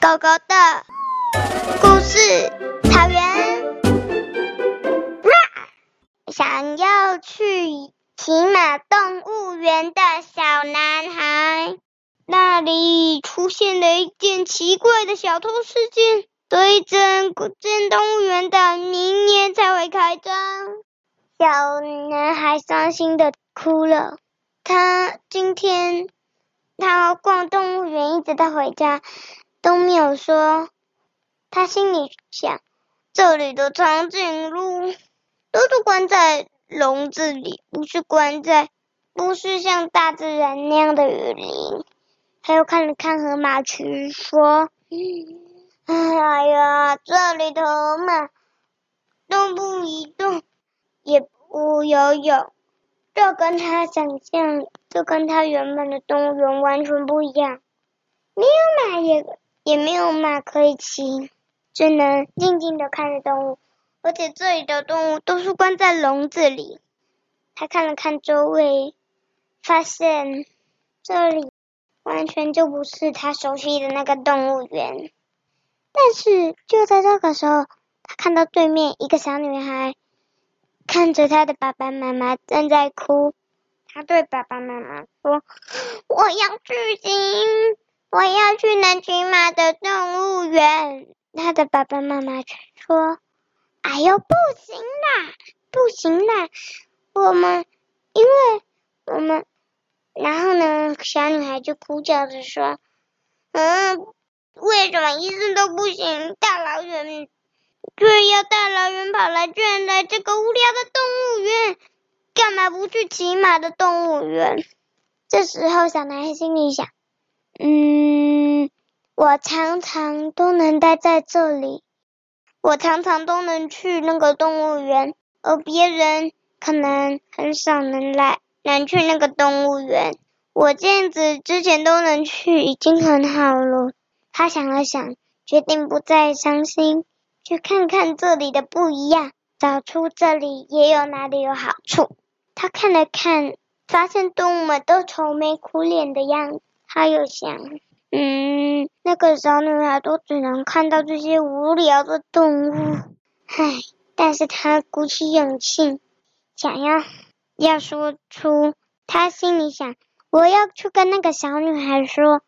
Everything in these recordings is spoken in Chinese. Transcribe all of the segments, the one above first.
狗狗的故事，草原。想要去骑马动物园的小男孩，那里出现了一件奇怪的小偷事件，所以整个间动物园的明年才会开张。小男孩伤心的哭了。他今天他逛动物园，一直到回家都没有说。他心里想：这里的长颈鹿都是关在笼子里，不是关在，不是像大自然那样的雨林。他又看了看河马区，说：“哎呀，这里的河马都不移动，也不游泳。”这跟他想象，这跟他原本的动物园完全不一样。没有马也也没有马可以骑，只能静静的看着动物。而且这里的动物都是关在笼子里。他看了看周围，发现这里完全就不是他熟悉的那个动物园。但是就在这个时候，他看到对面一个小女孩。看着他的爸爸妈妈正在哭，他对爸爸妈妈说：“我要去骑，我要去能骑马的动物园。”他的爸爸妈妈却说：“哎呦，不行啦，不行啦，我们因为我们……”然后呢，小女孩就哭叫着说：“嗯，为什么医生都不行？大老远。”却要大老远跑来，居然来这个无聊的动物园，干嘛不去骑马的动物园？这时候，小男孩心里想：嗯，我常常都能待在这里，我常常都能去那个动物园，而别人可能很少能来，能去那个动物园。我这样子之前都能去，已经很好了。他想了想，决定不再伤心。去看看这里的不一样，找出这里也有哪里有好处。他看了看，发现动物们都愁眉苦脸的样子。他又想，嗯，那个小女孩都只能看到这些无聊的动物，唉。但是他鼓起勇气，想要要说出他心里想，我要去跟那个小女孩说。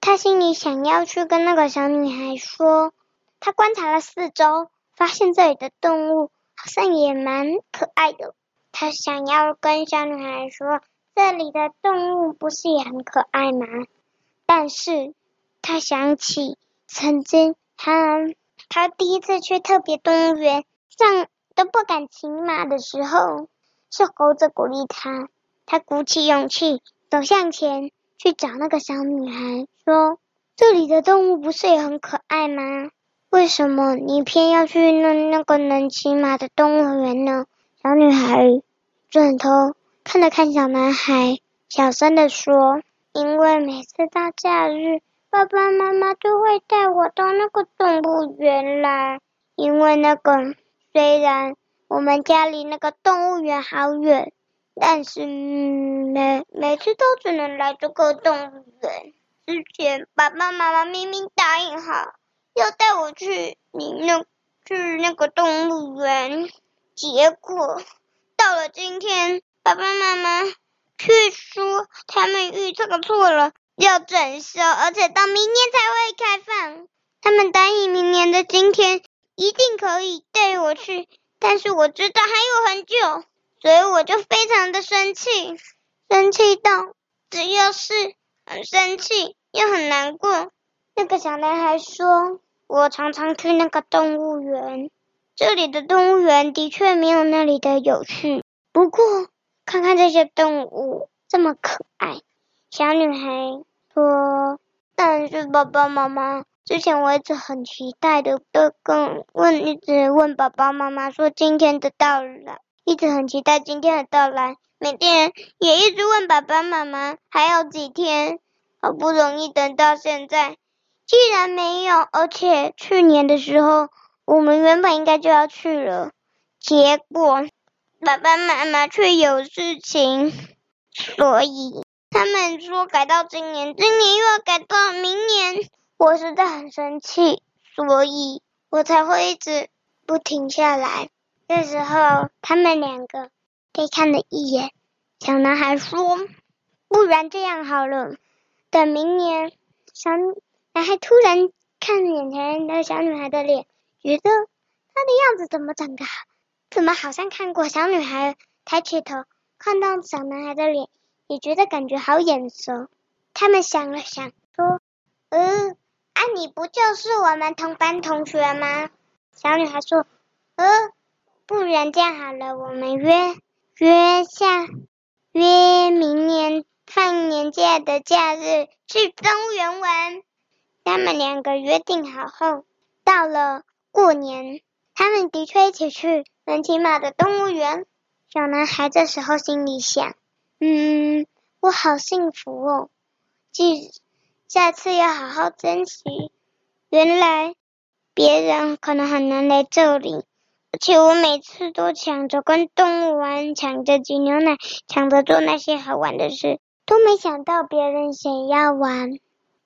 他心里想要去跟那个小女孩说。他观察了四周，发现这里的动物好像也蛮可爱的。他想要跟小女孩说：“这里的动物不是也很可爱吗？”但是他想起曾经他他第一次去特别动物园上都不敢骑马的时候，是猴子鼓励他。他鼓起勇气走向前去找那个小女孩，说：“这里的动物不是也很可爱吗？”为什么你偏要去那那个能骑马的动物园呢？小女孩转头看了看小男孩，小声地说：“因为每次到假日，爸爸妈妈都会带我到那个动物园来。因为那个虽然我们家离那个动物园好远，但是每每次都只能来这个动物园。之前爸爸妈妈明明答应好。”要带我去你那去那个动物园，结果到了今天，爸爸妈妈却说他们预测错了，要整修，而且到明年才会开放。他们答应明年的今天一定可以带我去，但是我知道还有很久，所以我就非常的生气，生气到只要是很生气又很难过。那个小男孩说。我常常去那个动物园，这里的动物园的确没有那里的有趣。不过，看看这些动物这么可爱，小女孩说：“但是爸爸妈妈，之前我一直很期待的，都跟问，一直问爸爸妈妈说今天的到来，一直很期待今天的到来，每天也一直问爸爸妈妈还有几天，好不容易等到现在。”既然没有，而且去年的时候我们原本应该就要去了，结果爸爸妈妈却有事情，所以他们说改到今年，今年又要改到明年。我实在很生气，所以我才会一直不停下来。这时候，他们两个对看了一眼。小男孩说：“不然这样好了，等明年。”小男孩突然看眼前的小女孩的脸，觉得她的样子怎么长得好，怎么好像看过？小女孩抬起头，看到小男孩的脸，也觉得感觉好眼熟。他们想了想，说：“、呃，啊，你不就是我们同班同学吗？”小女孩说：“呃，不然这样好了，我们约约下。”约明年放年假的假日去动物园玩。他们两个约定好后，到了过年，他们的确一起去人骑马的动物园。小男孩这时候心里想：“嗯，我好幸福哦，记下次要好好珍惜。原来别人可能很难来这里。”而且我每次都抢着跟动物玩，抢着挤牛奶，抢着做那些好玩的事，都没想到别人想要玩。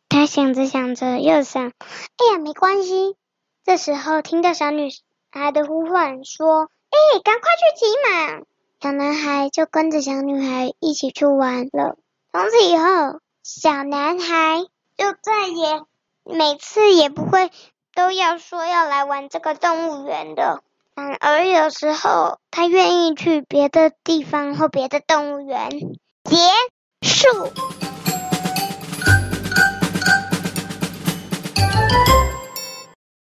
他想着想着，又想：哎呀，没关系。这时候听到小女他的呼唤，说：“哎，赶快去骑马！”小男孩就跟着小女孩一起去玩了。从此以后，小男孩就再也每次也不会都要说要来玩这个动物园的。反而有时候，他愿意去别的地方或别的动物园。结束。